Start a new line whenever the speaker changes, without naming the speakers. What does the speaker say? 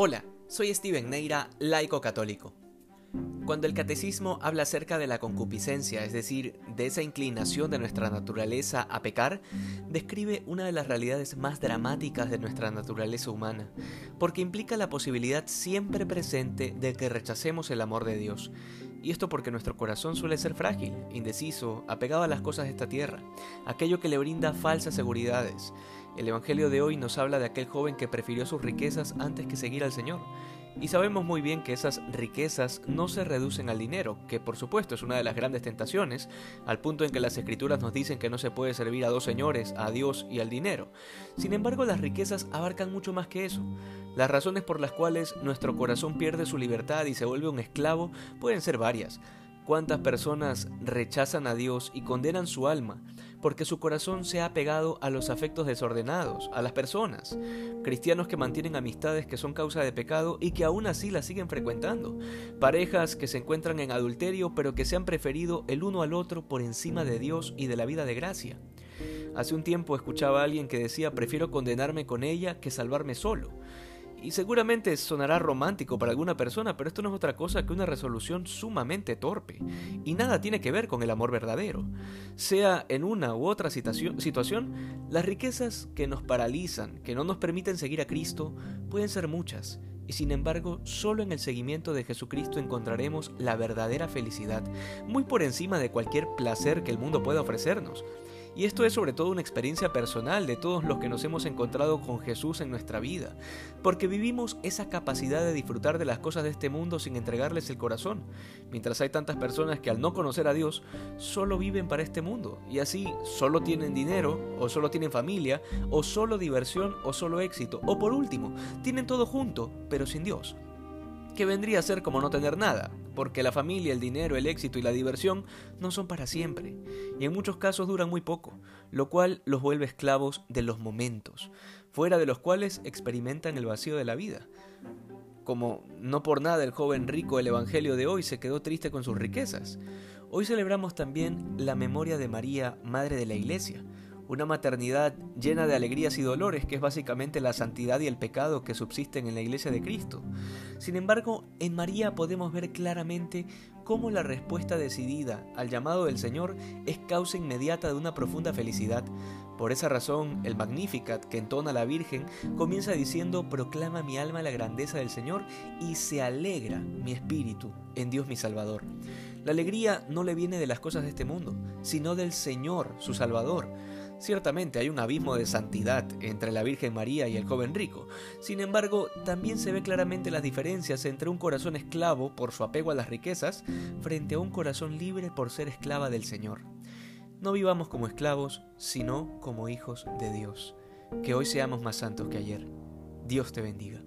Hola, soy Steven Neira, laico católico. Cuando el catecismo habla acerca de la concupiscencia, es decir, de esa inclinación de nuestra naturaleza a pecar, describe una de las realidades más dramáticas de nuestra naturaleza humana, porque implica la posibilidad siempre presente de que rechacemos el amor de Dios. Y esto porque nuestro corazón suele ser frágil, indeciso, apegado a las cosas de esta tierra, aquello que le brinda falsas seguridades. El Evangelio de hoy nos habla de aquel joven que prefirió sus riquezas antes que seguir al Señor. Y sabemos muy bien que esas riquezas no se reducen al dinero, que por supuesto es una de las grandes tentaciones, al punto en que las escrituras nos dicen que no se puede servir a dos señores, a Dios y al dinero. Sin embargo, las riquezas abarcan mucho más que eso. Las razones por las cuales nuestro corazón pierde su libertad y se vuelve un esclavo pueden ser varias. ¿Cuántas personas rechazan a Dios y condenan su alma porque su corazón se ha pegado a los afectos desordenados, a las personas? Cristianos que mantienen amistades que son causa de pecado y que aún así las siguen frecuentando. Parejas que se encuentran en adulterio pero que se han preferido el uno al otro por encima de Dios y de la vida de gracia. Hace un tiempo escuchaba a alguien que decía prefiero condenarme con ella que salvarme solo. Y seguramente sonará romántico para alguna persona, pero esto no es otra cosa que una resolución sumamente torpe. Y nada tiene que ver con el amor verdadero. Sea en una u otra situación, las riquezas que nos paralizan, que no nos permiten seguir a Cristo, pueden ser muchas. Y sin embargo, solo en el seguimiento de Jesucristo encontraremos la verdadera felicidad, muy por encima de cualquier placer que el mundo pueda ofrecernos. Y esto es sobre todo una experiencia personal de todos los que nos hemos encontrado con Jesús en nuestra vida, porque vivimos esa capacidad de disfrutar de las cosas de este mundo sin entregarles el corazón, mientras hay tantas personas que al no conocer a Dios solo viven para este mundo y así solo tienen dinero o solo tienen familia o solo diversión o solo éxito o por último tienen todo junto pero sin Dios que vendría a ser como no tener nada, porque la familia, el dinero, el éxito y la diversión no son para siempre, y en muchos casos duran muy poco, lo cual los vuelve esclavos de los momentos, fuera de los cuales experimentan el vacío de la vida. Como no por nada el joven rico del Evangelio de hoy se quedó triste con sus riquezas. Hoy celebramos también la memoria de María, Madre de la Iglesia, una maternidad llena de alegrías y dolores, que es básicamente la santidad y el pecado que subsisten en la iglesia de Cristo. Sin embargo, en María podemos ver claramente cómo la respuesta decidida al llamado del Señor es causa inmediata de una profunda felicidad. Por esa razón, el Magnificat que entona la Virgen comienza diciendo, proclama mi alma la grandeza del Señor y se alegra mi espíritu en Dios mi Salvador. La alegría no le viene de las cosas de este mundo, sino del Señor, su Salvador. Ciertamente hay un abismo de santidad entre la Virgen María y el joven rico. Sin embargo, también se ve claramente las diferencias entre un corazón esclavo por su apego a las riquezas frente a un corazón libre por ser esclava del Señor. No vivamos como esclavos, sino como hijos de Dios. Que hoy seamos más santos que ayer. Dios te bendiga.